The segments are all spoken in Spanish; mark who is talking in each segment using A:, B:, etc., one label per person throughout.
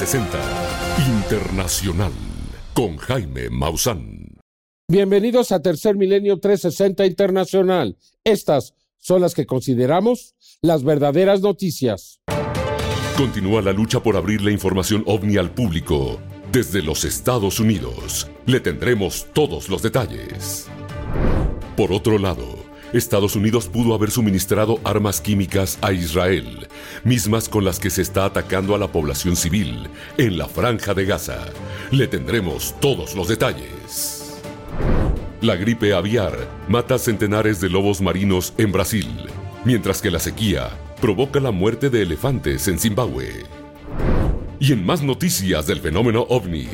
A: Tercer Milenio 360 Internacional con Jaime Maussan.
B: Bienvenidos a Tercer Milenio 360 Internacional. Estas son las que consideramos las verdaderas noticias.
A: Continúa la lucha por abrir la información ovni al público. Desde los Estados Unidos le tendremos todos los detalles. Por otro lado, Estados Unidos pudo haber suministrado armas químicas a Israel, mismas con las que se está atacando a la población civil en la franja de Gaza. Le tendremos todos los detalles. La gripe aviar mata centenares de lobos marinos en Brasil, mientras que la sequía provoca la muerte de elefantes en Zimbabue. Y en más noticias del fenómeno ovni,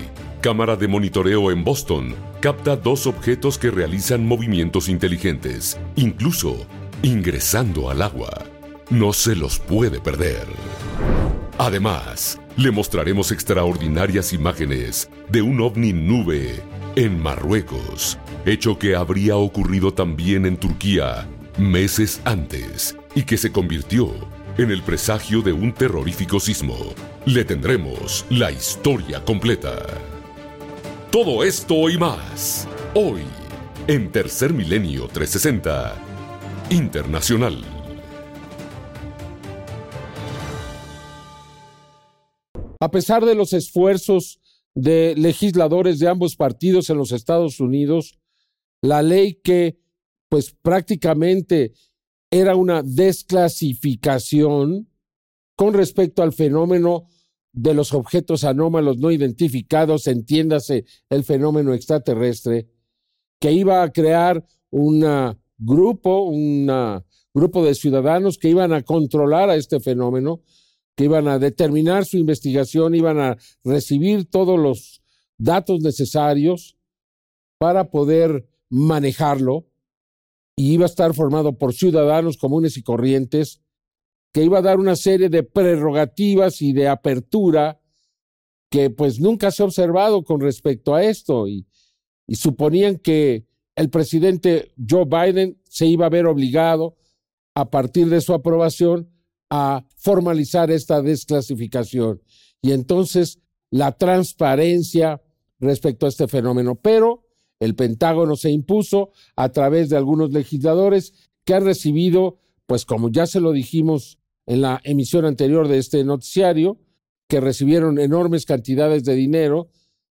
A: cámara de monitoreo en Boston capta dos objetos que realizan movimientos inteligentes, incluso ingresando al agua. No se los puede perder. Además, le mostraremos extraordinarias imágenes de un ovni nube en Marruecos, hecho que habría ocurrido también en Turquía meses antes y que se convirtió en el presagio de un terrorífico sismo. Le tendremos la historia completa. Todo esto y más, hoy, en Tercer Milenio 360, Internacional.
B: A pesar de los esfuerzos de legisladores de ambos partidos en los Estados Unidos, la ley que pues prácticamente era una desclasificación con respecto al fenómeno de los objetos anómalos no identificados, entiéndase el fenómeno extraterrestre, que iba a crear un grupo, un grupo de ciudadanos que iban a controlar a este fenómeno, que iban a determinar su investigación, iban a recibir todos los datos necesarios para poder manejarlo y iba a estar formado por ciudadanos comunes y corrientes que iba a dar una serie de prerrogativas y de apertura que pues nunca se ha observado con respecto a esto y, y suponían que el presidente Joe Biden se iba a ver obligado a partir de su aprobación a formalizar esta desclasificación y entonces la transparencia respecto a este fenómeno. Pero el Pentágono se impuso a través de algunos legisladores que han recibido, pues como ya se lo dijimos en la emisión anterior de este noticiario, que recibieron enormes cantidades de dinero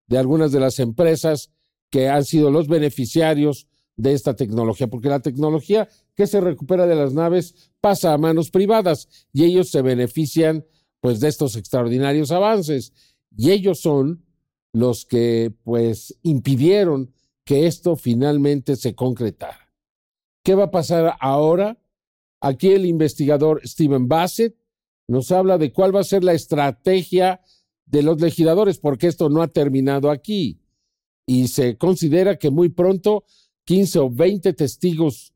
B: de algunas de las empresas que han sido los beneficiarios de esta tecnología, porque la tecnología que se recupera de las naves pasa a manos privadas y ellos se benefician pues de estos extraordinarios avances y ellos son los que pues impidieron que esto finalmente se concretara. ¿Qué va a pasar ahora? Aquí el investigador Stephen Bassett nos habla de cuál va a ser la estrategia de los legisladores, porque esto no ha terminado aquí. Y se considera que muy pronto 15 o 20 testigos,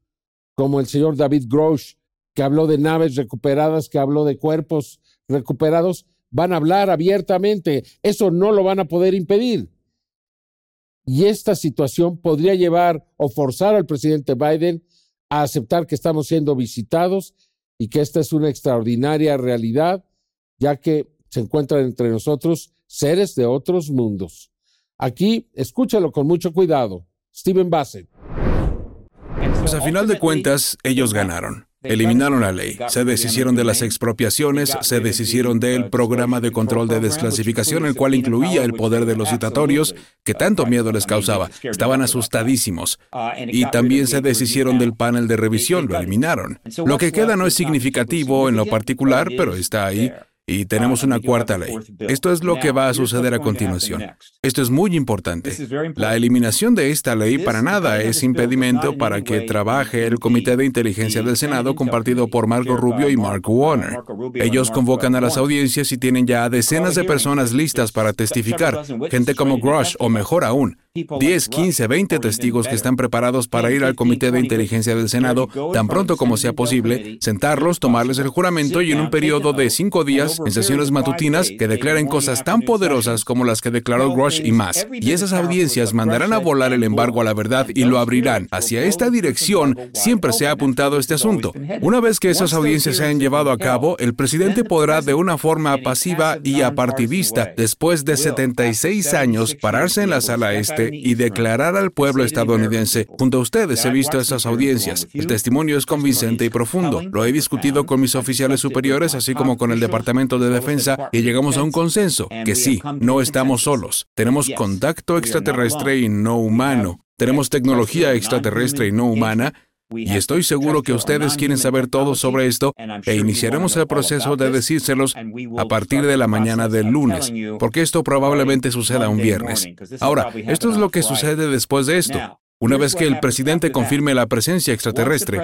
B: como el señor David Grosh, que habló de naves recuperadas, que habló de cuerpos recuperados, van a hablar abiertamente. Eso no lo van a poder impedir. Y esta situación podría llevar o forzar al presidente Biden a aceptar que estamos siendo visitados y que esta es una extraordinaria realidad, ya que se encuentran entre nosotros seres de otros mundos. Aquí, escúchalo con mucho cuidado. Stephen Bassett.
C: Pues a final de cuentas, ellos ganaron. Eliminaron la ley, se deshicieron de las expropiaciones, se deshicieron del programa de control de desclasificación, el cual incluía el poder de los citatorios, que tanto miedo les causaba. Estaban asustadísimos. Y también se deshicieron del panel de revisión, lo eliminaron. Lo que queda no es significativo en lo particular, pero está ahí. Y tenemos una cuarta ley. Esto es lo que va a suceder a continuación. Esto es muy importante. La eliminación de esta ley para nada es impedimento para que trabaje el Comité de Inteligencia del Senado compartido por Marco Rubio y Mark Warner. Ellos convocan a las audiencias y tienen ya decenas de personas listas para testificar, gente como Grush o mejor aún, 10, 15, 20 testigos que están preparados para ir al Comité de Inteligencia del Senado. tan pronto como sea posible, sentarlos, tomarles el juramento y en un periodo de cinco días, en sesiones matutinas, que declaren cosas tan poderosas como las que declaró Rush y más. Y esas audiencias mandarán a volar el embargo a la verdad y lo abrirán. Hacia esta dirección. siempre se ha apuntado este asunto. Una vez que esas audiencias se han llevado a cabo, el presidente podrá de una forma pasiva y apartidista, después de 76 años, pararse en la sala este y declarar al pueblo estadounidense, junto a ustedes he visto esas audiencias. El testimonio es convincente y profundo. Lo he discutido con mis oficiales superiores, así como con el Departamento de Defensa, y llegamos a un consenso, que sí, no estamos solos. Tenemos contacto extraterrestre y no humano. Tenemos tecnología extraterrestre y no humana, y estoy seguro que ustedes quieren saber todo sobre esto e iniciaremos el proceso de decírselos a partir de la mañana del lunes, porque esto probablemente suceda un viernes. Ahora, esto es lo que sucede después de esto. Una vez que el presidente confirme la presencia extraterrestre.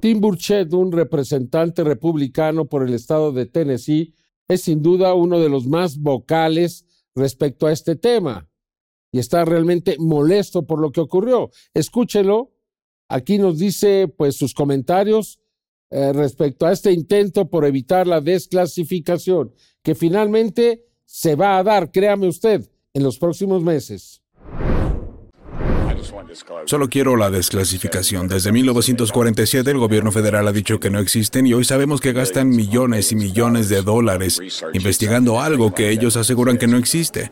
B: Tim Burchett, un representante republicano por el estado de Tennessee, es sin duda uno de los más vocales respecto a este tema y está realmente molesto por lo que ocurrió. Escúchelo. Aquí nos dice pues sus comentarios eh, respecto a este intento por evitar la desclasificación, que finalmente se va a dar, créame usted, en los próximos meses.
C: Solo quiero la desclasificación. Desde 1947 el gobierno federal ha dicho que no existen y hoy sabemos que gastan millones y millones de dólares investigando algo que ellos aseguran que no existe.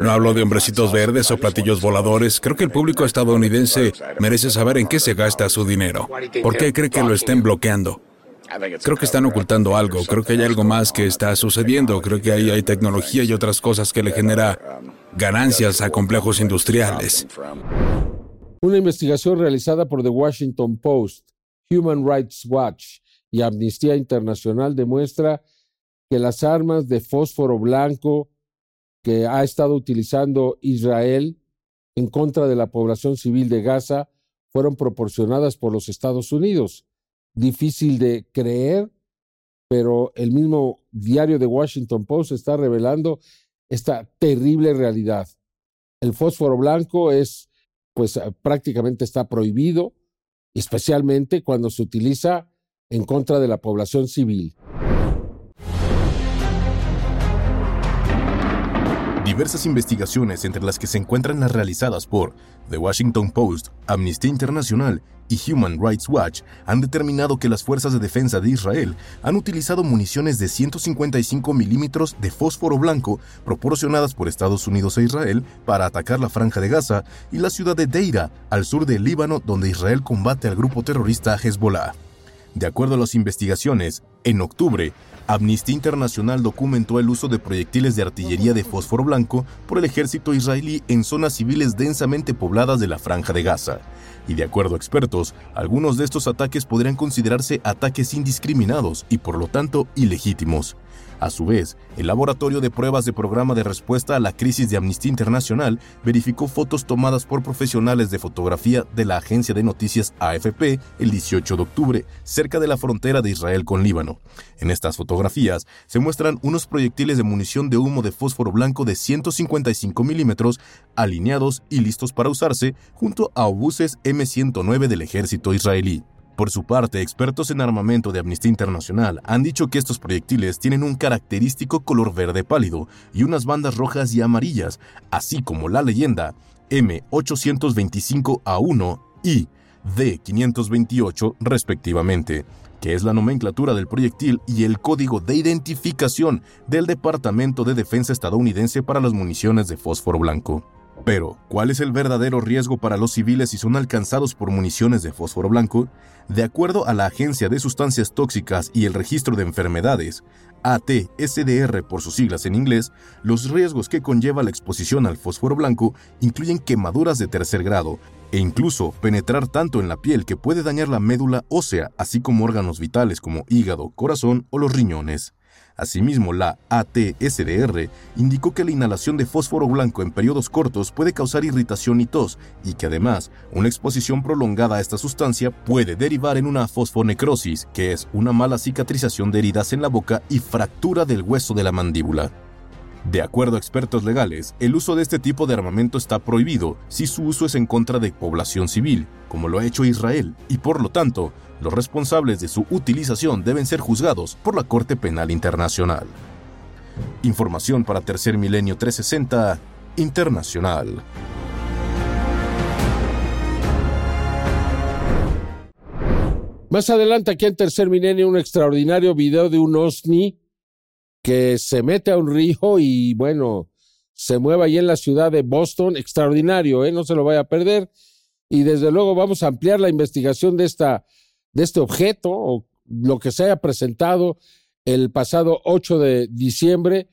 C: No hablo de hombrecitos verdes o platillos voladores. Creo que el público estadounidense merece saber en qué se gasta su dinero. ¿Por qué cree que lo estén bloqueando? Creo que están ocultando algo. Creo que hay algo más que está sucediendo. Creo que ahí hay tecnología y otras cosas que le genera ganancias a complejos industriales.
B: Una investigación realizada por The Washington Post, Human Rights Watch y Amnistía Internacional demuestra que las armas de fósforo blanco que ha estado utilizando Israel en contra de la población civil de Gaza fueron proporcionadas por los Estados Unidos. Difícil de creer, pero el mismo diario de Washington Post está revelando esta terrible realidad. El fósforo blanco es, pues prácticamente está prohibido, especialmente cuando se utiliza en contra de la población civil.
D: Diversas investigaciones, entre las que se encuentran las realizadas por The Washington Post, Amnistía Internacional y Human Rights Watch, han determinado que las fuerzas de defensa de Israel han utilizado municiones de 155 milímetros de fósforo blanco proporcionadas por Estados Unidos e Israel para atacar la franja de Gaza y la ciudad de Deira, al sur del Líbano, donde Israel combate al grupo terrorista Hezbollah. De acuerdo a las investigaciones, en octubre, Amnistía Internacional documentó el uso de proyectiles de artillería de fósforo blanco por el ejército israelí en zonas civiles densamente pobladas de la franja de Gaza. Y de acuerdo a expertos, algunos de estos ataques podrían considerarse ataques indiscriminados y por lo tanto ilegítimos. A su vez, el Laboratorio de Pruebas de Programa de Respuesta a la Crisis de Amnistía Internacional verificó fotos tomadas por profesionales de fotografía de la agencia de noticias AFP el 18 de octubre, cerca de la frontera de Israel con Líbano. En estas fotografías se muestran unos proyectiles de munición de humo de fósforo blanco de 155 milímetros alineados y listos para usarse junto a obuses M109 del ejército israelí. Por su parte, expertos en armamento de Amnistía Internacional han dicho que estos proyectiles tienen un característico color verde pálido y unas bandas rojas y amarillas, así como la leyenda M825A1 y D528 respectivamente, que es la nomenclatura del proyectil y el código de identificación del Departamento de Defensa estadounidense para las municiones de fósforo blanco. Pero, ¿cuál es el verdadero riesgo para los civiles si son alcanzados por municiones de fósforo blanco? De acuerdo a la Agencia de Sustancias Tóxicas y el Registro de Enfermedades, ATSDR por sus siglas en inglés, los riesgos que conlleva la exposición al fósforo blanco incluyen quemaduras de tercer grado e incluso penetrar tanto en la piel que puede dañar la médula ósea, así como órganos vitales como hígado, corazón o los riñones. Asimismo, la ATSDR indicó que la inhalación de fósforo blanco en periodos cortos puede causar irritación y tos, y que además una exposición prolongada a esta sustancia puede derivar en una fosfonecrosis, que es una mala cicatrización de heridas en la boca y fractura del hueso de la mandíbula. De acuerdo a expertos legales, el uso de este tipo de armamento está prohibido si su uso es en contra de población civil, como lo ha hecho Israel, y por lo tanto, los responsables de su utilización deben ser juzgados por la Corte Penal Internacional. Información para Tercer Milenio 360 Internacional.
B: Más adelante, aquí en Tercer Milenio, un extraordinario video de un OSNI que se mete a un río y, bueno, se mueve ahí en la ciudad de Boston. Extraordinario, ¿eh? No se lo vaya a perder. Y desde luego vamos a ampliar la investigación de, esta, de este objeto o lo que se haya presentado el pasado 8 de diciembre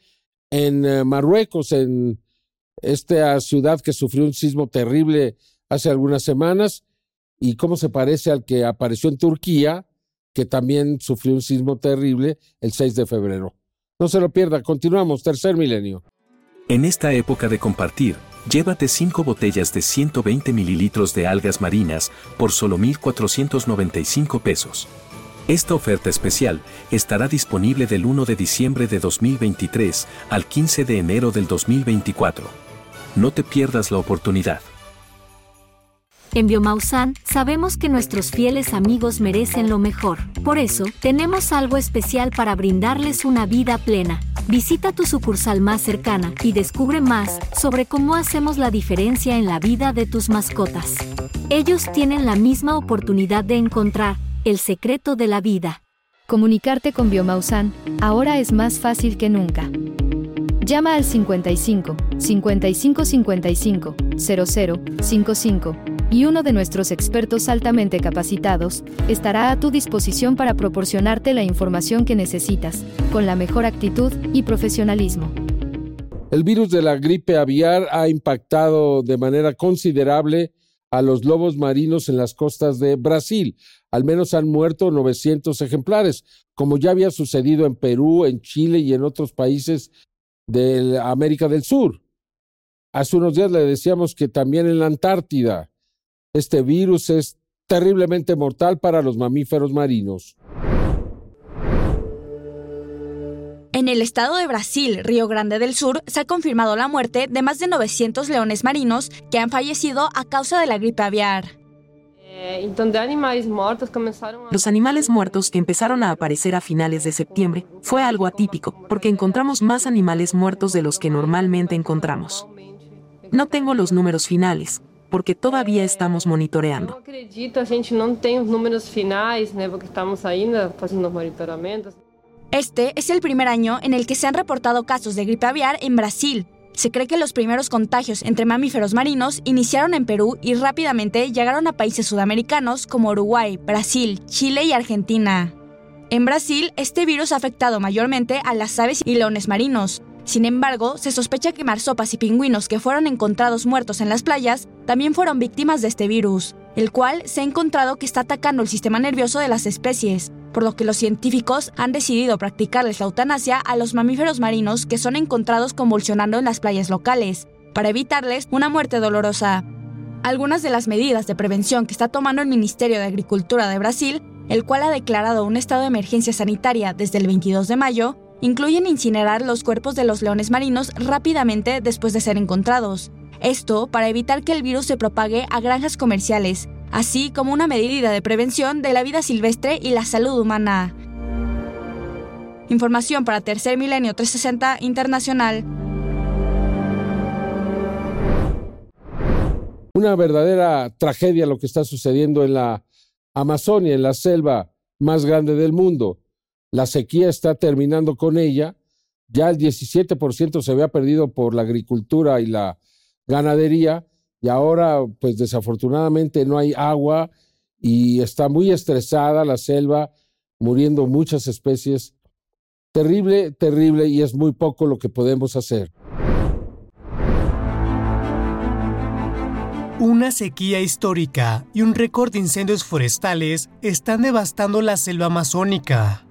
B: en eh, Marruecos, en esta ciudad que sufrió un sismo terrible hace algunas semanas y cómo se parece al que apareció en Turquía, que también sufrió un sismo terrible el 6 de febrero. No se lo pierda, continuamos, tercer milenio.
E: En esta época de compartir, llévate 5 botellas de 120 mililitros de algas marinas por solo 1,495 pesos. Esta oferta especial estará disponible del 1 de diciembre de 2023 al 15 de enero del 2024. No te pierdas la oportunidad.
F: En Biomausan sabemos que nuestros fieles amigos merecen lo mejor. Por eso, tenemos algo especial para brindarles una vida plena. Visita tu sucursal más cercana y descubre más sobre cómo hacemos la diferencia en la vida de tus mascotas. Ellos tienen la misma oportunidad de encontrar el secreto de la vida.
G: Comunicarte con Biomausan ahora es más fácil que nunca. Llama al 55 55 55 00 55 y uno de nuestros expertos altamente capacitados estará a tu disposición para proporcionarte la información que necesitas, con la mejor actitud y profesionalismo.
B: El virus de la gripe aviar ha impactado de manera considerable a los lobos marinos en las costas de Brasil. Al menos han muerto 900 ejemplares, como ya había sucedido en Perú, en Chile y en otros países de América del Sur. Hace unos días le decíamos que también en la Antártida este virus es terriblemente mortal para los mamíferos marinos.
H: En el estado de Brasil, Río Grande del Sur, se ha confirmado la muerte de más de 900 leones marinos que han fallecido a causa de la gripe aviar.
I: Los animales muertos que empezaron a aparecer a finales de septiembre fue algo atípico, porque encontramos más animales muertos de los que normalmente encontramos. No tengo los números finales, porque todavía estamos monitoreando.
J: acredito, a gente tem os números finais, né, porque estamos ainda fazendo monitoramentos.
H: Este es el primer año en el que se han reportado casos de gripe aviar en Brasil. Se cree que los primeros contagios entre mamíferos marinos iniciaron en Perú y rápidamente llegaron a países sudamericanos como Uruguay, Brasil, Chile y Argentina. En Brasil, este virus ha afectado mayormente a las aves y leones marinos, sin embargo, se sospecha que marsopas y pingüinos que fueron encontrados muertos en las playas también fueron víctimas de este virus, el cual se ha encontrado que está atacando el sistema nervioso de las especies, por lo que los científicos han decidido practicarles la eutanasia a los mamíferos marinos que son encontrados convulsionando en las playas locales, para evitarles una muerte dolorosa. Algunas de las medidas de prevención que está tomando el Ministerio de Agricultura de Brasil, el cual ha declarado un estado de emergencia sanitaria desde el 22 de mayo, incluyen incinerar los cuerpos de los leones marinos rápidamente después de ser encontrados. Esto para evitar que el virus se propague a granjas comerciales, así como una medida de prevención de la vida silvestre y la salud humana. Información para Tercer Milenio 360 Internacional.
B: Una verdadera tragedia lo que está sucediendo en la Amazonia, en la selva más grande del mundo. La sequía está terminando con ella. Ya el 17% se había perdido por la agricultura y la ganadería y ahora pues desafortunadamente no hay agua y está muy estresada la selva, muriendo muchas especies. Terrible, terrible y es muy poco lo que podemos hacer.
K: Una sequía histórica y un récord de incendios forestales están devastando la selva amazónica.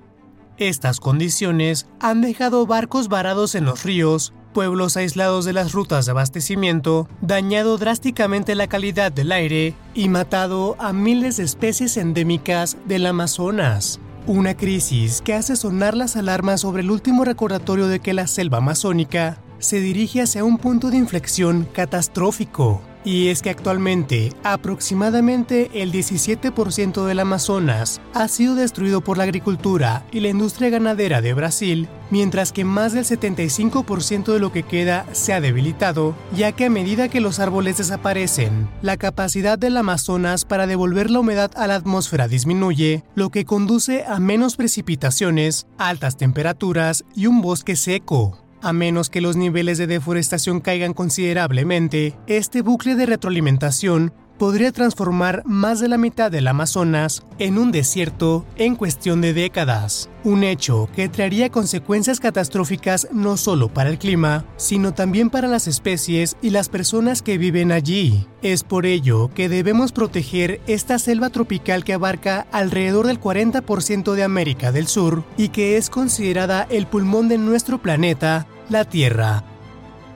K: Estas condiciones han dejado barcos varados en los ríos, pueblos aislados de las rutas de abastecimiento, dañado drásticamente la calidad del aire y matado a miles de especies endémicas del Amazonas. Una crisis que hace sonar las alarmas sobre el último recordatorio de que la selva amazónica se dirige hacia un punto de inflexión catastrófico. Y es que actualmente aproximadamente el 17% del Amazonas ha sido destruido por la agricultura y la industria ganadera de Brasil, mientras que más del 75% de lo que queda se ha debilitado, ya que a medida que los árboles desaparecen, la capacidad del Amazonas para devolver la humedad a la atmósfera disminuye, lo que conduce a menos precipitaciones, altas temperaturas y un bosque seco. A menos que los niveles de deforestación caigan considerablemente, este bucle de retroalimentación podría transformar más de la mitad del Amazonas en un desierto en cuestión de décadas, un hecho que traería consecuencias catastróficas no solo para el clima, sino también para las especies y las personas que viven allí. Es por ello que debemos proteger esta selva tropical que abarca alrededor del 40% de América del Sur y que es considerada el pulmón de nuestro planeta, la Tierra.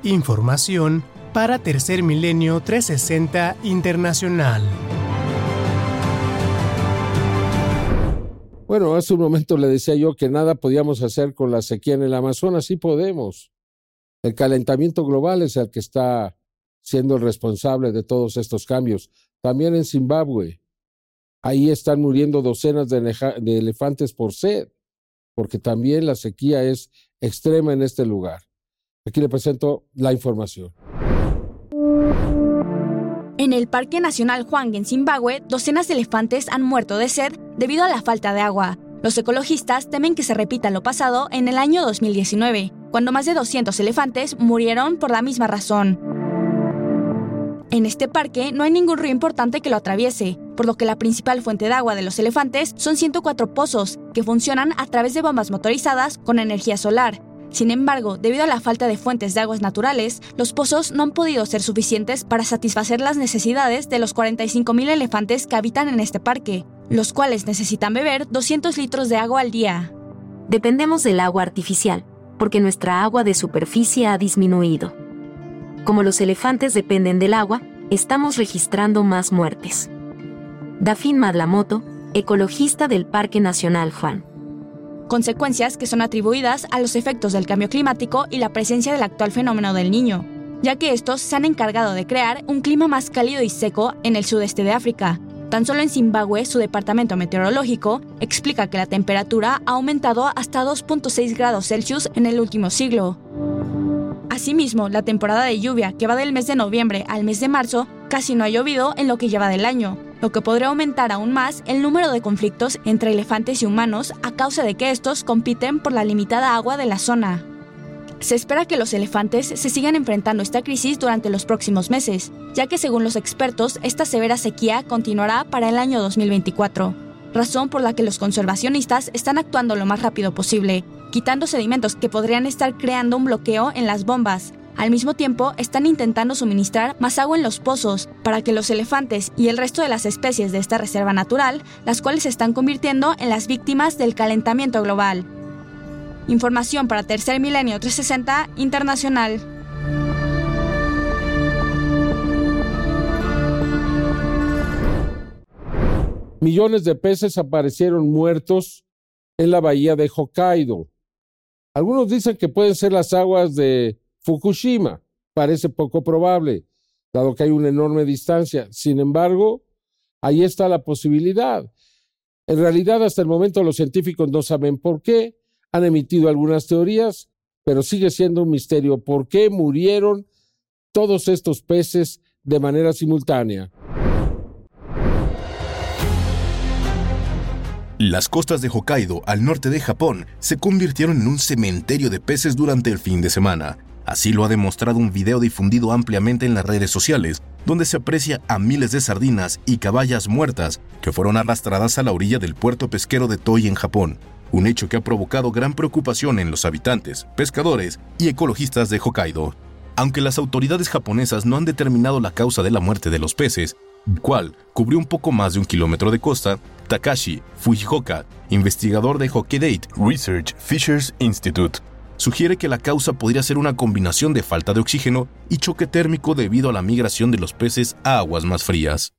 K: Información para Tercer Milenio 360 Internacional.
B: Bueno, hace un momento le decía yo que nada podíamos hacer con la sequía en el Amazonas, sí podemos. El calentamiento global es el que está siendo el responsable de todos estos cambios. También en Zimbabue, ahí están muriendo docenas de, de elefantes por sed, porque también la sequía es extrema en este lugar. Aquí le presento la información.
H: En el Parque Nacional Juan en Zimbabue, docenas de elefantes han muerto de sed debido a la falta de agua. Los ecologistas temen que se repita lo pasado en el año 2019, cuando más de 200 elefantes murieron por la misma razón. En este parque no hay ningún río importante que lo atraviese, por lo que la principal fuente de agua de los elefantes son 104 pozos, que funcionan a través de bombas motorizadas con energía solar, sin embargo, debido a la falta de fuentes de aguas naturales, los pozos no han podido ser suficientes para satisfacer las necesidades de los 45.000 elefantes que habitan en este parque, los cuales necesitan beber 200 litros de agua al día.
F: Dependemos del agua artificial, porque nuestra agua de superficie ha disminuido. Como los elefantes dependen del agua, estamos registrando más muertes. Dafin Madlamoto, ecologista del Parque Nacional Juan
H: consecuencias que son atribuidas a los efectos del cambio climático y la presencia del actual fenómeno del niño, ya que estos se han encargado de crear un clima más cálido y seco en el sudeste de África. Tan solo en Zimbabue, su departamento meteorológico explica que la temperatura ha aumentado hasta 2.6 grados Celsius en el último siglo. Asimismo, la temporada de lluvia, que va del mes de noviembre al mes de marzo, casi no ha llovido en lo que lleva del año, lo que podría aumentar aún más el número de conflictos entre elefantes y humanos a causa de que estos compiten por la limitada agua de la zona. Se espera que los elefantes se sigan enfrentando esta crisis durante los próximos meses, ya que según los expertos esta severa sequía continuará para el año 2024, razón por la que los conservacionistas están actuando lo más rápido posible, quitando sedimentos que podrían estar creando un bloqueo en las bombas, al mismo tiempo, están intentando suministrar más agua en los pozos para que los elefantes y el resto de las especies de esta reserva natural, las cuales se están convirtiendo en las víctimas del calentamiento global. Información para Tercer Milenio 360 Internacional.
B: Millones de peces aparecieron muertos en la bahía de Hokkaido. Algunos dicen que pueden ser las aguas de Fukushima parece poco probable, dado que hay una enorme distancia. Sin embargo, ahí está la posibilidad. En realidad, hasta el momento los científicos no saben por qué, han emitido algunas teorías, pero sigue siendo un misterio por qué murieron todos estos peces de manera simultánea.
D: Las costas de Hokkaido, al norte de Japón, se convirtieron en un cementerio de peces durante el fin de semana. Así lo ha demostrado un video difundido ampliamente en las redes sociales, donde se aprecia a miles de sardinas y caballas muertas que fueron arrastradas a la orilla del puerto pesquero de Toi en Japón, un hecho que ha provocado gran preocupación en los habitantes, pescadores y ecologistas de Hokkaido. Aunque las autoridades japonesas no han determinado la causa de la muerte de los peces, cual cubrió un poco más de un kilómetro de costa, Takashi Fujioka, investigador de Hokkaido Research Fishers Institute, sugiere que la causa podría ser una combinación de falta de oxígeno y choque térmico debido a la migración de los peces a aguas más frías.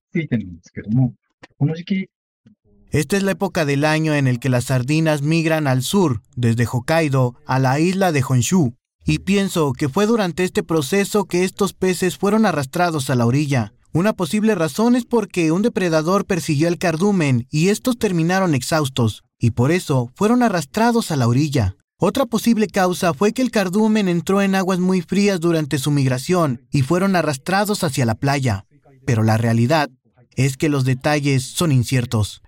L: Esta es la época del año en el que las sardinas migran al sur, desde Hokkaido a la isla de Honshu. Y pienso que fue durante este proceso que estos peces fueron arrastrados a la orilla. Una posible razón es porque un depredador persiguió al cardumen y estos terminaron exhaustos, y por eso fueron arrastrados a la orilla. Otra posible causa fue que el cardumen entró en aguas muy frías durante su migración y fueron arrastrados hacia la playa. Pero la realidad es que los detalles son inciertos.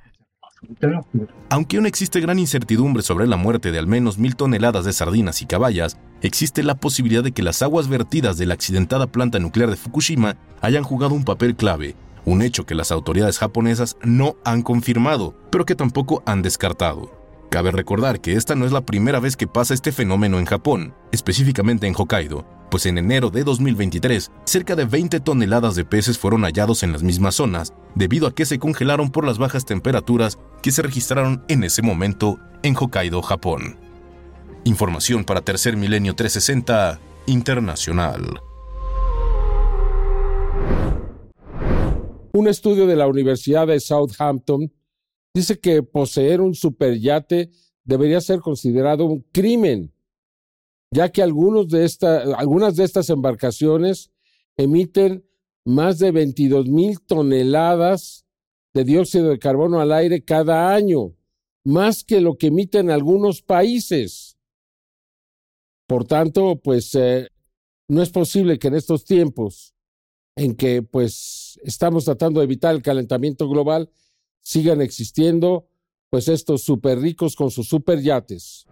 D: Aunque aún existe gran incertidumbre sobre la muerte de al menos mil toneladas de sardinas y caballas, existe la posibilidad de que las aguas vertidas de la accidentada planta nuclear de Fukushima hayan jugado un papel clave, un hecho que las autoridades japonesas no han confirmado, pero que tampoco han descartado. Cabe recordar que esta no es la primera vez que pasa este fenómeno en Japón, específicamente en Hokkaido, pues en enero de 2023, cerca de 20 toneladas de peces fueron hallados en las mismas zonas, debido a que se congelaron por las bajas temperaturas que se registraron en ese momento en Hokkaido, Japón. Información para Tercer Milenio 360 Internacional.
B: Un estudio de la Universidad de Southampton dice que poseer un superyate debería ser considerado un crimen ya que algunos de algunas de estas embarcaciones emiten más de 22 mil toneladas de dióxido de carbono al aire cada año, más que lo que emiten algunos países. Por tanto, pues eh, no es posible que en estos tiempos en que pues estamos tratando de evitar el calentamiento global sigan existiendo pues estos super ricos con sus super yates.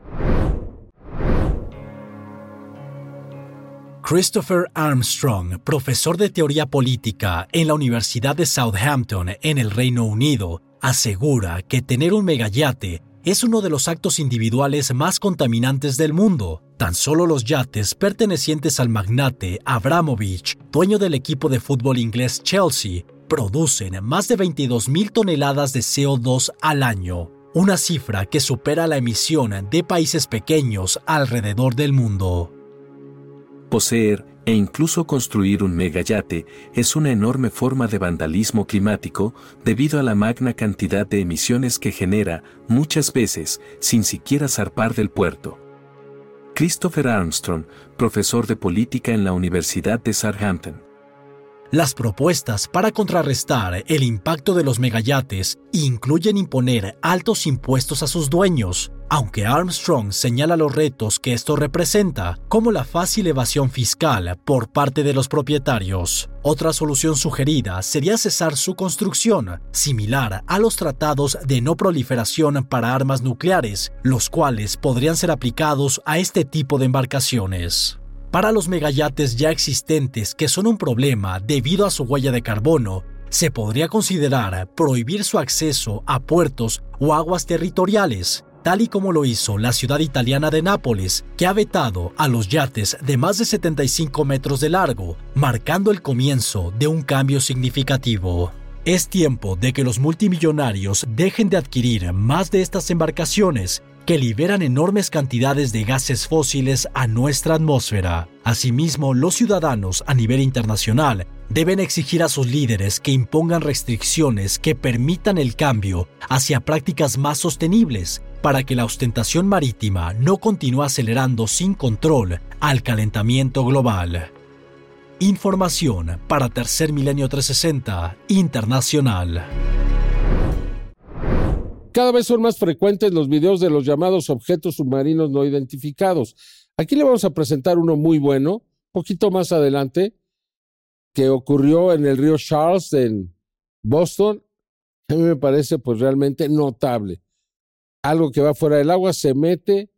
M: Christopher Armstrong, profesor de teoría política en la Universidad de Southampton en el Reino Unido, asegura que tener un megayate es uno de los actos individuales más contaminantes del mundo. Tan solo los yates pertenecientes al magnate Abramovich, dueño del equipo de fútbol inglés Chelsea, producen más de 22.000 toneladas de CO2 al año, una cifra que supera la emisión de países pequeños alrededor del mundo.
E: Poseer e incluso construir un megayate es una enorme forma de vandalismo climático debido a la magna cantidad de emisiones que genera, muchas veces, sin siquiera zarpar del puerto. Christopher Armstrong, profesor de política en la Universidad de Southampton.
M: Las propuestas para contrarrestar el impacto de los megayates incluyen imponer altos impuestos a sus dueños, aunque Armstrong señala los retos que esto representa, como la fácil evasión fiscal por parte de los propietarios. Otra solución sugerida sería cesar su construcción, similar a los tratados de no proliferación para armas nucleares, los cuales podrían ser aplicados a este tipo de embarcaciones. Para los megayates ya existentes que son un problema debido a su huella de carbono, se podría considerar prohibir su acceso a puertos o aguas territoriales, tal y como lo hizo la ciudad italiana de Nápoles, que ha vetado a los yates de más de 75 metros de largo, marcando el comienzo de un cambio significativo. Es tiempo de que los multimillonarios dejen de adquirir más de estas embarcaciones que liberan enormes cantidades de gases fósiles a nuestra atmósfera. Asimismo, los ciudadanos a nivel internacional deben exigir a sus líderes que impongan restricciones que permitan el cambio hacia prácticas más sostenibles para que la ostentación marítima no continúe acelerando sin control al calentamiento global. Información para Tercer Milenio 360 Internacional.
B: Cada vez son más frecuentes los videos de los llamados objetos submarinos no identificados. Aquí le vamos a presentar uno muy bueno, poquito más adelante, que ocurrió en el río Charles en Boston. A mí me parece pues realmente notable. Algo que va fuera del agua se mete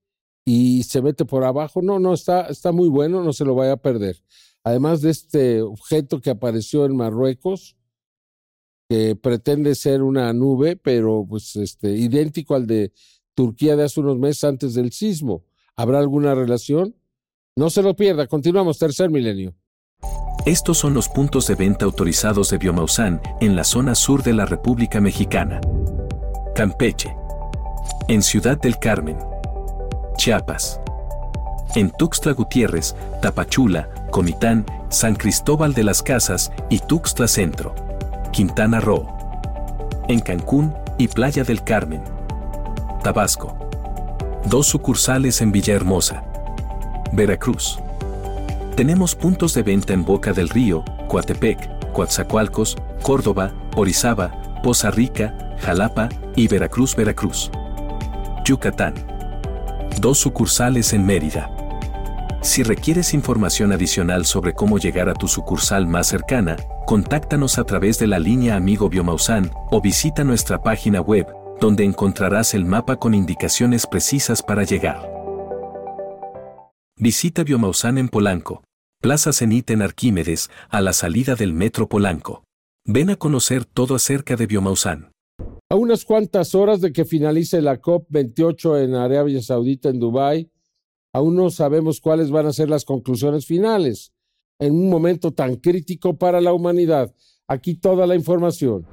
B: y se mete por abajo. No, no, está, está muy bueno, no se lo vaya a perder. Además de este objeto que apareció en Marruecos, que pretende ser una nube, pero pues este, idéntico al de Turquía de hace unos meses antes del sismo. ¿Habrá alguna relación? No se lo pierda, continuamos, tercer milenio.
E: Estos son los puntos de venta autorizados de Biomausan en la zona sur de la República Mexicana. Campeche. En Ciudad del Carmen. Chiapas. En Tuxtla Gutiérrez, Tapachula, Comitán, San Cristóbal de las Casas y Tuxtla Centro. Quintana Roo, en Cancún y Playa del Carmen, Tabasco. Dos sucursales en Villahermosa. Veracruz. Tenemos puntos de venta en Boca del Río, Coatepec, Coatzacoalcos, Córdoba, Orizaba, Poza Rica, Jalapa y Veracruz, Veracruz. Yucatán. Dos sucursales en Mérida. Si requieres información adicional sobre cómo llegar a tu sucursal más cercana, contáctanos a través de la línea Amigo Biomausan o visita nuestra página web, donde encontrarás el mapa con indicaciones precisas para llegar. Visita Biomausan en Polanco, Plaza Cenit en Arquímedes, a la salida del Metro Polanco. Ven a conocer todo acerca de Biomausan.
B: A unas cuantas horas de que finalice la COP28 en Arabia Saudita, en Dubái, aún no sabemos cuáles van a ser las conclusiones finales en un momento tan crítico para la humanidad. Aquí toda la información.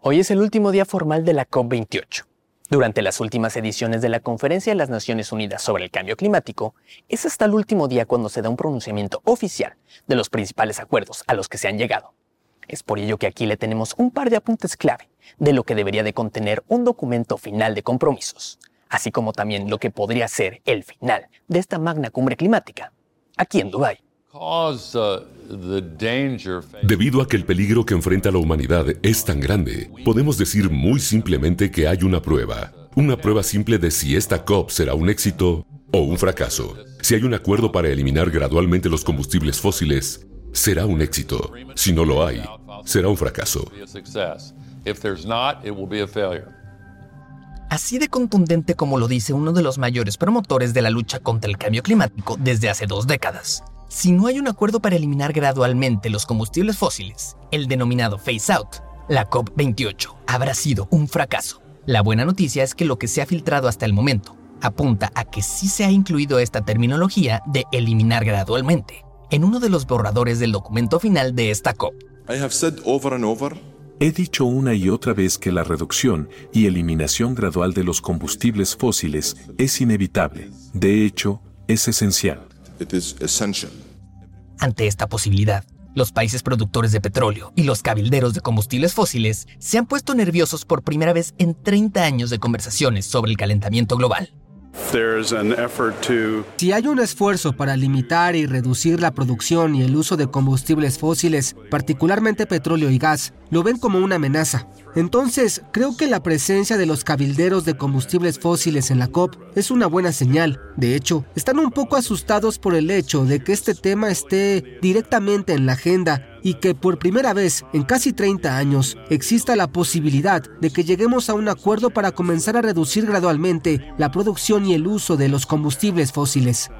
N: Hoy es el último día formal de la COP28. Durante las últimas ediciones de la Conferencia de las Naciones Unidas sobre el Cambio Climático, es hasta el último día cuando se da un pronunciamiento oficial de los principales acuerdos a los que se han llegado. Es por ello que aquí le tenemos un par de apuntes clave de lo que debería de contener un documento final de compromisos, así como también lo que podría ser el final de esta magna cumbre climática, aquí en Dubái.
A: Debido a que el peligro que enfrenta la humanidad es tan grande, podemos decir muy simplemente que hay una prueba. Una prueba simple de si esta COP será un éxito o un fracaso. Si hay un acuerdo para eliminar gradualmente los combustibles fósiles, será un éxito. Si no lo hay, será un fracaso.
N: Así de contundente como lo dice uno de los mayores promotores de la lucha contra el cambio climático desde hace dos décadas. Si no hay un acuerdo para eliminar gradualmente los combustibles fósiles, el denominado phase out, la COP28 habrá sido un fracaso. La buena noticia es que lo que se ha filtrado hasta el momento apunta a que sí se ha incluido esta terminología de eliminar gradualmente en uno de los borradores del documento final de esta COP.
E: He dicho una y otra vez que la reducción y eliminación gradual de los combustibles fósiles es inevitable. De hecho, es esencial.
N: Ante esta posibilidad, los países productores de petróleo y los cabilderos de combustibles fósiles se han puesto nerviosos por primera vez en 30 años de conversaciones sobre el calentamiento global.
O: Si hay un esfuerzo para limitar y reducir la producción y el uso de combustibles fósiles, particularmente petróleo y gas, lo ven como una amenaza. Entonces, creo que la presencia de los cabilderos de combustibles fósiles en la COP es una buena señal. De hecho, están un poco asustados por el hecho de que este tema esté directamente en la agenda y que por primera vez en casi 30 años exista la posibilidad de que lleguemos a un acuerdo para comenzar a reducir gradualmente la producción y el uso de los combustibles fósiles.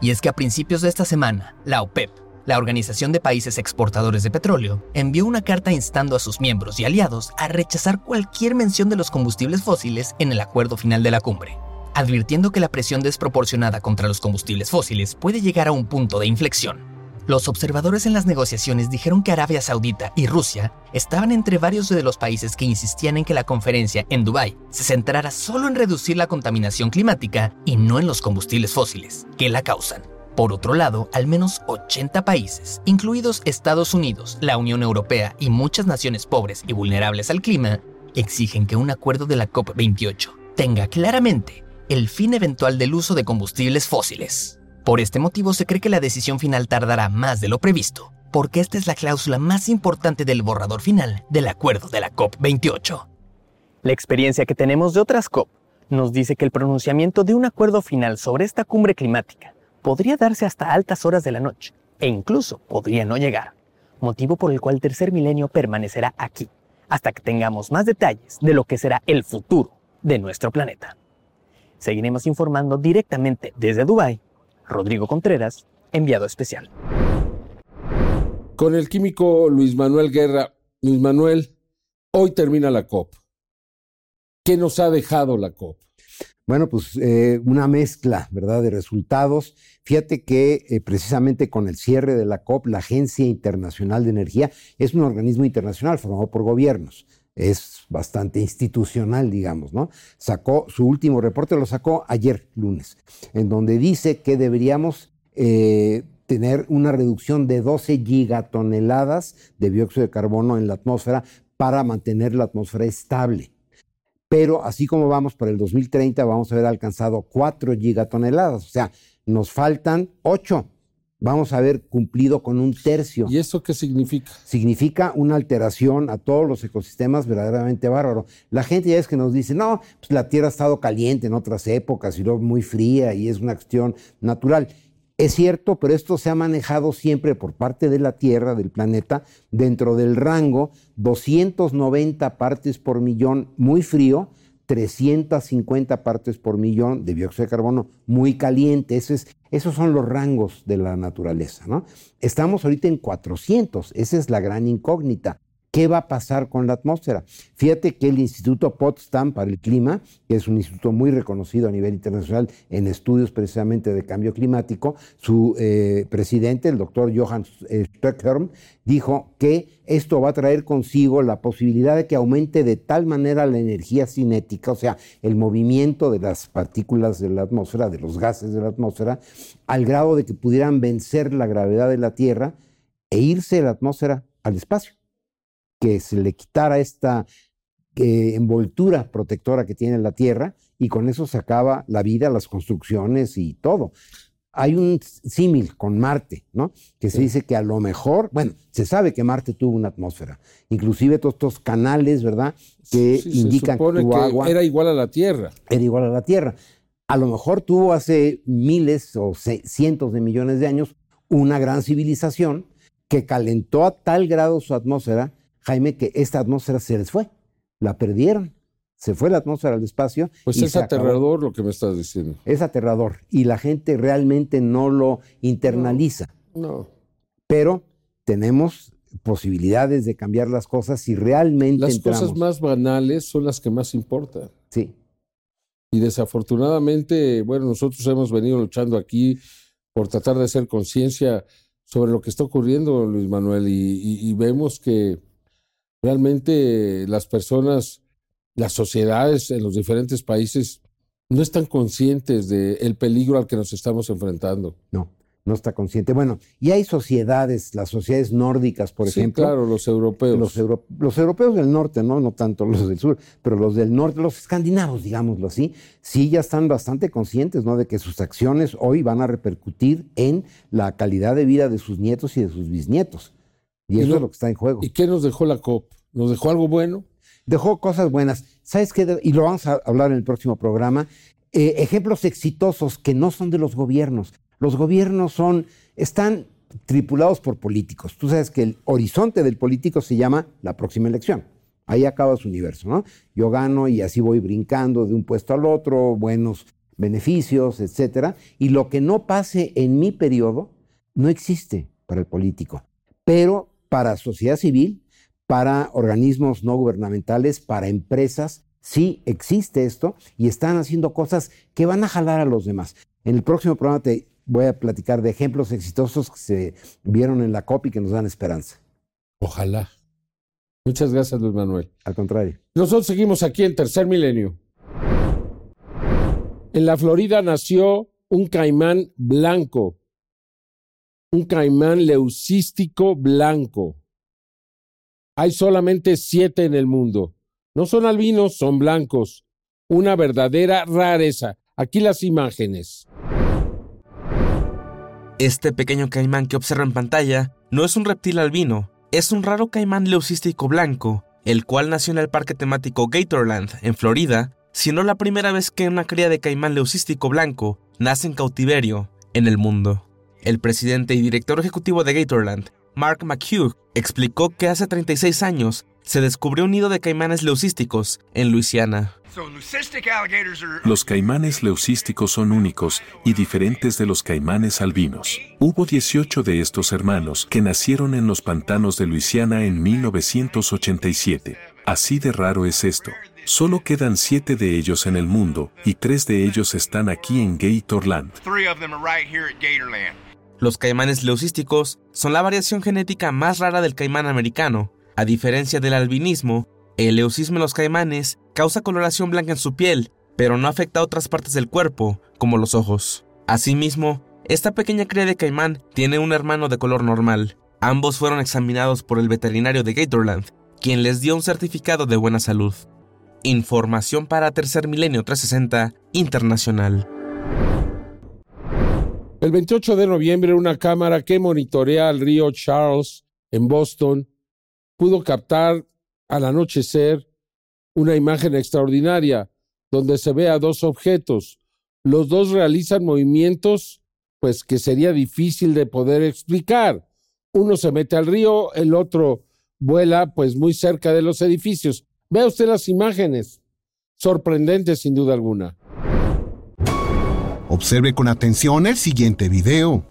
N: Y es que a principios de esta semana, la OPEP, la Organización de Países Exportadores de Petróleo, envió una carta instando a sus miembros y aliados a rechazar cualquier mención de los combustibles fósiles en el acuerdo final de la cumbre, advirtiendo que la presión desproporcionada contra los combustibles fósiles puede llegar a un punto de inflexión. Los observadores en las negociaciones dijeron que Arabia Saudita y Rusia estaban entre varios de los países que insistían en que la conferencia en Dubái se centrara solo en reducir la contaminación climática y no en los combustibles fósiles, que la causan. Por otro lado, al menos 80 países, incluidos Estados Unidos, la Unión Europea y muchas naciones pobres y vulnerables al clima, exigen que un acuerdo de la COP28 tenga claramente el fin eventual del uso de combustibles fósiles. Por este motivo se cree que la decisión final tardará más de lo previsto, porque esta es la cláusula más importante del borrador final del acuerdo de la COP28. La experiencia que tenemos de otras COP nos dice que el pronunciamiento de un acuerdo final sobre esta cumbre climática podría darse hasta altas horas de la noche e incluso podría no llegar, motivo por el cual el tercer milenio permanecerá aquí, hasta que tengamos más detalles de lo que será el futuro de nuestro planeta. Seguiremos informando directamente desde Dubái Rodrigo Contreras, enviado especial.
B: Con el químico Luis Manuel Guerra. Luis Manuel, hoy termina la COP. ¿Qué nos ha dejado la COP?
P: Bueno, pues eh, una mezcla, ¿verdad?, de resultados. Fíjate que eh, precisamente con el cierre de la COP, la Agencia Internacional de Energía es un organismo internacional formado por gobiernos es bastante institucional, digamos, ¿no? Sacó su último reporte, lo sacó ayer, lunes, en donde dice que deberíamos eh, tener una reducción de 12 gigatoneladas de dióxido de carbono en la atmósfera para mantener la atmósfera estable. pero así como vamos para el 2030, vamos a haber alcanzado 4 gigatoneladas, o sea, nos faltan 8 vamos a haber cumplido con un tercio.
B: ¿Y eso qué significa?
P: Significa una alteración a todos los ecosistemas verdaderamente bárbaro. La gente ya es que nos dice, no, pues la Tierra ha estado caliente en otras épocas y luego muy fría y es una cuestión natural. Es cierto, pero esto se ha manejado siempre por parte de la Tierra, del planeta, dentro del rango 290 partes por millón muy frío, 350 partes por millón de dióxido de carbono muy caliente. es, esos son los rangos de la naturaleza. ¿no? Estamos ahorita en 400, esa es la gran incógnita. ¿Qué va a pasar con la atmósfera? Fíjate que el Instituto Potsdam para el Clima, que es un instituto muy reconocido a nivel internacional en estudios precisamente de cambio climático, su eh, presidente, el doctor Johann Stöckholm, dijo que esto va a traer consigo la posibilidad de que aumente de tal manera la energía cinética, o sea, el movimiento de las partículas de la atmósfera, de los gases de la atmósfera, al grado de que pudieran vencer la gravedad de la Tierra e irse de la atmósfera al espacio que se le quitara esta eh, envoltura protectora que tiene la Tierra y con eso se acaba la vida, las construcciones y todo. Hay un símil con Marte, ¿no? Que se dice que a lo mejor, bueno, se sabe que Marte tuvo una atmósfera, inclusive todos estos canales, ¿verdad? Que indican que tuvo agua.
B: Era igual a la Tierra.
P: Era igual a la Tierra. A lo mejor tuvo hace miles o cientos de millones de años una gran civilización que calentó a tal grado su atmósfera Jaime, que esta atmósfera se les fue, la perdieron. Se fue la atmósfera al espacio.
B: Pues es aterrador lo que me estás diciendo.
P: Es aterrador y la gente realmente no lo internaliza.
B: No.
P: Pero tenemos posibilidades de cambiar las cosas si realmente
B: las cosas más banales son las que más importan.
P: Sí.
B: Y desafortunadamente, bueno, nosotros hemos venido luchando aquí por tratar de hacer conciencia sobre lo que está ocurriendo, Luis Manuel, y vemos que Realmente las personas, las sociedades en los diferentes países no están conscientes del peligro al que nos estamos enfrentando.
P: No, no está consciente. Bueno, y hay sociedades, las sociedades nórdicas, por
B: sí,
P: ejemplo.
B: claro, los europeos.
P: Los, los, europeos del norte, ¿no? No tanto los del sur, pero los del norte, los escandinavos, digámoslo así, sí ya están bastante conscientes, ¿no? De que sus acciones hoy van a repercutir en la calidad de vida de sus nietos y de sus bisnietos. Y, eso es lo que está en juego.
B: ¿Y qué nos dejó la COP? ¿Nos dejó algo bueno?
P: Dejó cosas buenas. ¿Sabes qué? Y lo vamos a hablar en el próximo programa. Eh, ejemplos exitosos que no son de los gobiernos. Los gobiernos son, están tripulados por políticos. Tú sabes que el horizonte del político se llama la próxima elección. Ahí acaba su universo, ¿no? Yo gano y así voy brincando de un puesto al otro, buenos beneficios, etcétera. Y lo que no pase en mi periodo no existe para el político. Pero para sociedad civil, para organismos no gubernamentales, para empresas, sí existe esto y están haciendo cosas que van a jalar a los demás. En el próximo programa te voy a platicar de ejemplos exitosos que se vieron en la COP y que nos dan esperanza.
B: Ojalá. Muchas gracias, Luis Manuel.
P: Al contrario.
B: Nosotros seguimos aquí en Tercer Milenio. En la Florida nació un caimán blanco un caimán leucístico blanco. Hay solamente siete en el mundo. No son albinos, son blancos. Una verdadera rareza. Aquí las imágenes.
Q: Este pequeño caimán que observa en pantalla no es un reptil albino, es un raro caimán leucístico blanco, el cual nació en el parque temático Gatorland, en Florida, siendo la primera vez que una cría de caimán leucístico blanco nace en cautiverio en el mundo. El presidente y director ejecutivo de Gatorland, Mark McHugh, explicó que hace 36 años se descubrió un nido de caimanes leucísticos en Luisiana.
E: Los caimanes leucísticos son únicos y diferentes de los caimanes albinos. Hubo 18 de estos hermanos que nacieron en los pantanos de Luisiana en 1987. Así de raro es esto. Solo quedan siete de ellos en el mundo y tres de ellos están aquí en Gatorland.
Q: Los caimanes leucísticos son la variación genética más rara del caimán americano. A diferencia del albinismo, el leucismo en los caimanes causa coloración blanca en su piel, pero no afecta a otras partes del cuerpo, como los ojos. Asimismo, esta pequeña cría de caimán tiene un hermano de color normal. Ambos fueron examinados por el veterinario de Gatorland, quien les dio un certificado de buena salud. Información para Tercer Milenio 360 Internacional.
B: El 28 de noviembre, una cámara que monitorea el río Charles en Boston pudo captar al anochecer una imagen extraordinaria donde se ve a dos objetos. Los dos realizan movimientos pues que sería difícil de poder explicar. Uno se mete al río, el otro vuela pues muy cerca de los edificios. Vea usted las imágenes. Sorprendentes sin duda alguna.
R: Observe con atención el siguiente video.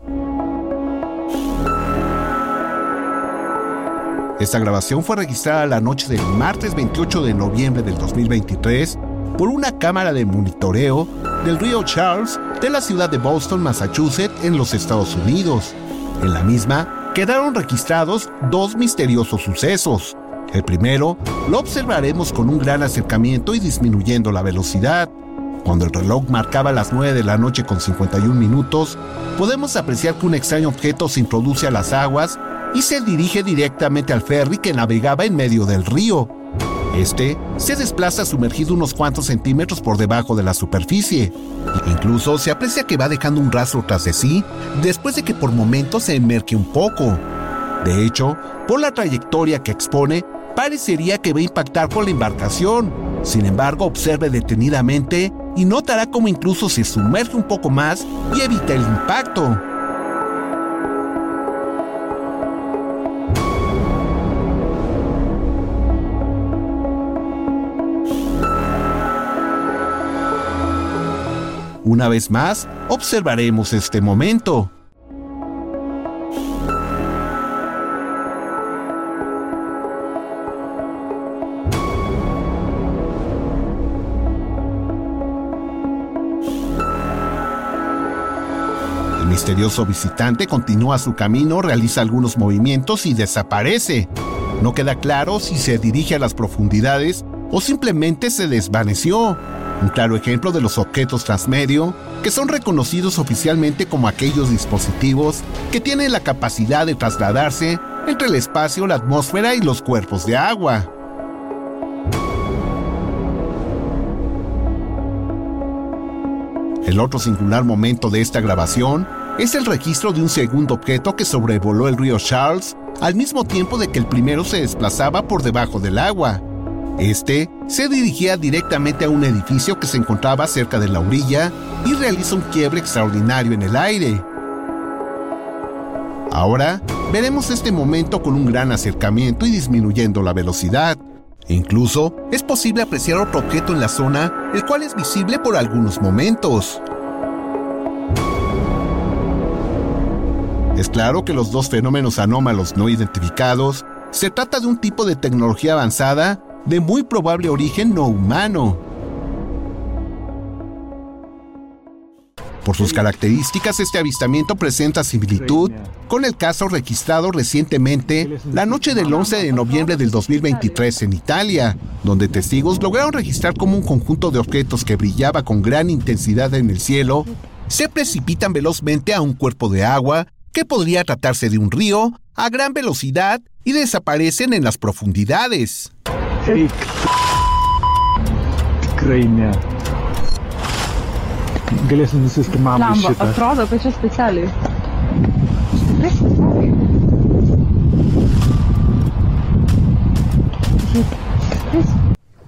R: Esta grabación fue registrada la noche del martes 28 de noviembre del 2023 por una cámara de monitoreo del río Charles de la ciudad de Boston, Massachusetts, en los Estados Unidos. En la misma quedaron registrados dos misteriosos sucesos. El primero lo observaremos con un gran acercamiento y disminuyendo la velocidad. Cuando el reloj marcaba las 9 de la noche con 51 minutos, podemos apreciar que un extraño objeto se introduce a las aguas y se dirige directamente al ferry que navegaba en medio del río. Este se desplaza sumergido unos cuantos centímetros por debajo de la superficie. Incluso se aprecia que va dejando un rastro tras de sí después de que por momentos se emerge un poco. De hecho, por la trayectoria que expone, parecería que va a impactar con la embarcación. Sin embargo, observe detenidamente y notará cómo incluso se sumerge un poco más y evita el impacto. Una vez más, observaremos este momento. Misterioso visitante continúa su camino, realiza algunos movimientos y desaparece. No queda claro si se dirige a las profundidades o simplemente se desvaneció un claro ejemplo de los objetos transmedio, que son reconocidos oficialmente como aquellos dispositivos que tienen la capacidad de trasladarse entre el espacio, la atmósfera y los cuerpos de agua. El otro singular momento de esta grabación es el registro de un segundo objeto que sobrevoló el río Charles al mismo tiempo de que el primero se desplazaba por debajo del agua. Este se dirigía directamente a un edificio que se encontraba cerca de la orilla y realiza un quiebre extraordinario en el aire. Ahora veremos este momento con un gran acercamiento y disminuyendo la velocidad. Incluso es posible apreciar otro objeto en la zona, el cual es visible por algunos momentos. Es claro que los dos fenómenos anómalos no identificados se trata de un tipo de tecnología avanzada de muy probable origen no humano. Por sus características, este avistamiento presenta similitud con el caso registrado recientemente la noche del 11 de noviembre del 2023 en Italia, donde testigos lograron registrar cómo un conjunto de objetos que brillaba con gran intensidad en el cielo se precipitan velozmente a un cuerpo de agua que podría tratarse de un río a gran velocidad y desaparecen en las profundidades.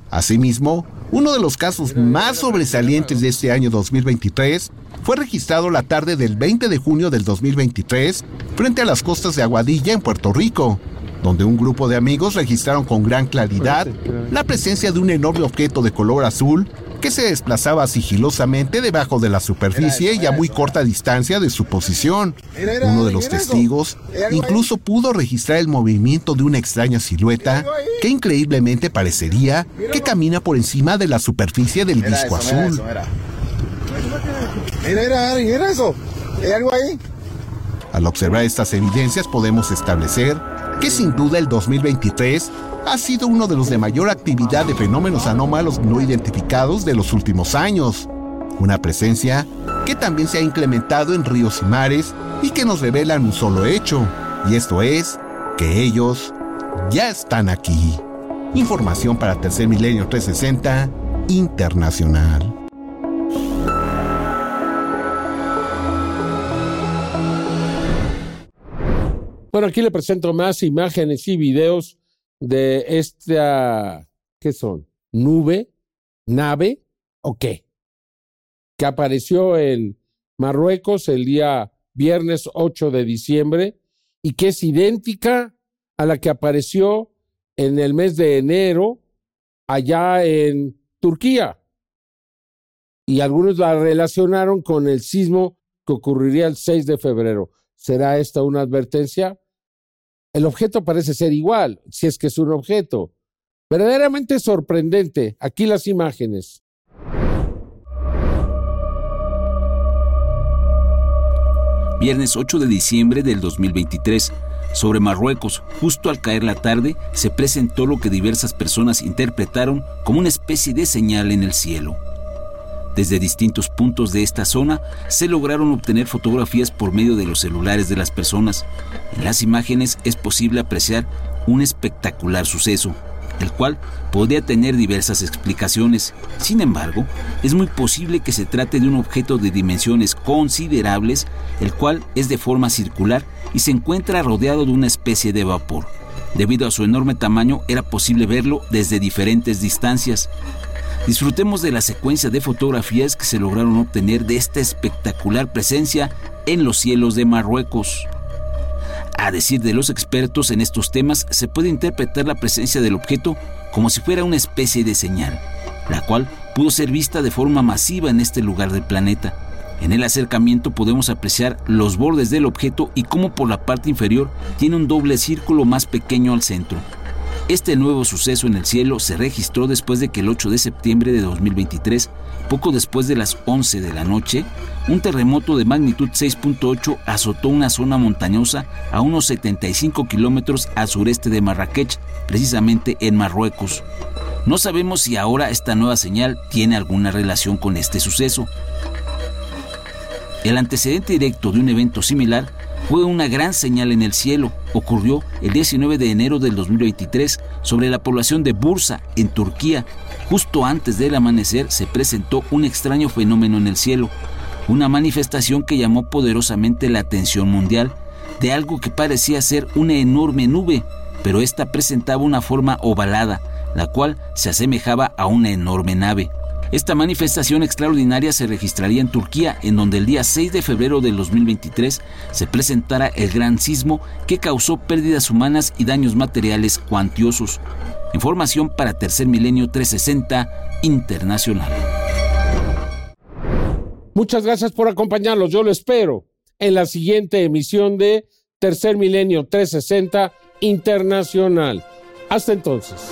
R: Asimismo, uno de los casos más sobresalientes de este año 2023 fue registrado la tarde del 20 de junio del 2023 frente a las costas de Aguadilla en Puerto Rico, donde un grupo de amigos registraron con gran claridad la presencia de un enorme objeto de color azul que se desplazaba sigilosamente debajo de la superficie y a muy corta distancia de su posición. Uno de los testigos incluso pudo registrar el movimiento de una extraña silueta que increíblemente parecería que camina por encima de la superficie del disco azul. Mira, eso. ¿Hay algo ahí? Al observar estas evidencias podemos establecer que sin duda el 2023 ha sido uno de los de mayor actividad de fenómenos anómalos no identificados de los últimos años. Una presencia que también se ha incrementado en ríos y mares y que nos revelan un solo hecho, y esto es que ellos ya están aquí. Información para Tercer Milenio 360 Internacional.
B: Bueno, aquí le presento más imágenes y videos de esta, ¿qué son? ¿Nube? ¿Nave? ¿O qué? Que apareció en Marruecos el día viernes 8 de diciembre y que es idéntica a la que apareció en el mes de enero allá en Turquía. Y algunos la relacionaron con el sismo que ocurriría el 6 de febrero. ¿Será esta una advertencia? El objeto parece ser igual, si es que es un objeto. Verdaderamente sorprendente. Aquí las imágenes.
S: Viernes 8 de diciembre del 2023 sobre Marruecos, justo al caer la tarde, se presentó lo que diversas personas interpretaron como una especie de señal en el cielo. Desde distintos puntos de esta zona se lograron obtener fotografías por medio de los celulares de las personas. En las imágenes es posible apreciar un espectacular suceso, el cual podría tener diversas explicaciones. Sin embargo, es muy posible que se trate de un objeto de dimensiones considerables, el cual es de forma circular y se encuentra rodeado de una especie de vapor. Debido a su enorme tamaño, era posible verlo desde diferentes distancias. Disfrutemos de la secuencia de fotografías que se lograron obtener de esta espectacular presencia en los cielos de Marruecos. A decir de los expertos en estos temas, se puede interpretar la presencia del objeto como si fuera una especie de señal, la cual pudo ser vista de forma masiva en este lugar del planeta. En el acercamiento podemos apreciar los bordes del objeto y cómo por la parte inferior tiene un doble círculo más pequeño al centro. Este nuevo suceso en el cielo se registró después de que el 8 de septiembre de 2023, poco después de las 11 de la noche, un terremoto de magnitud 6.8 azotó una zona montañosa a unos 75 kilómetros al sureste de Marrakech, precisamente en Marruecos. No sabemos si ahora esta nueva señal tiene alguna relación con este suceso. El antecedente directo de un evento similar fue una gran señal en el cielo. Ocurrió el 19 de enero del 2023 sobre la población de Bursa, en Turquía. Justo antes del amanecer se presentó un extraño fenómeno en el cielo, una manifestación que llamó poderosamente la atención mundial de algo que parecía ser una enorme nube, pero esta presentaba una forma ovalada, la cual se asemejaba a una enorme nave. Esta manifestación extraordinaria se registraría en Turquía, en donde el día 6 de febrero del 2023 se presentara el gran sismo que causó pérdidas humanas y daños materiales cuantiosos. Información para Tercer Milenio 360 Internacional.
B: Muchas gracias por acompañarnos. Yo lo espero en la siguiente emisión de Tercer Milenio 360 Internacional. Hasta entonces.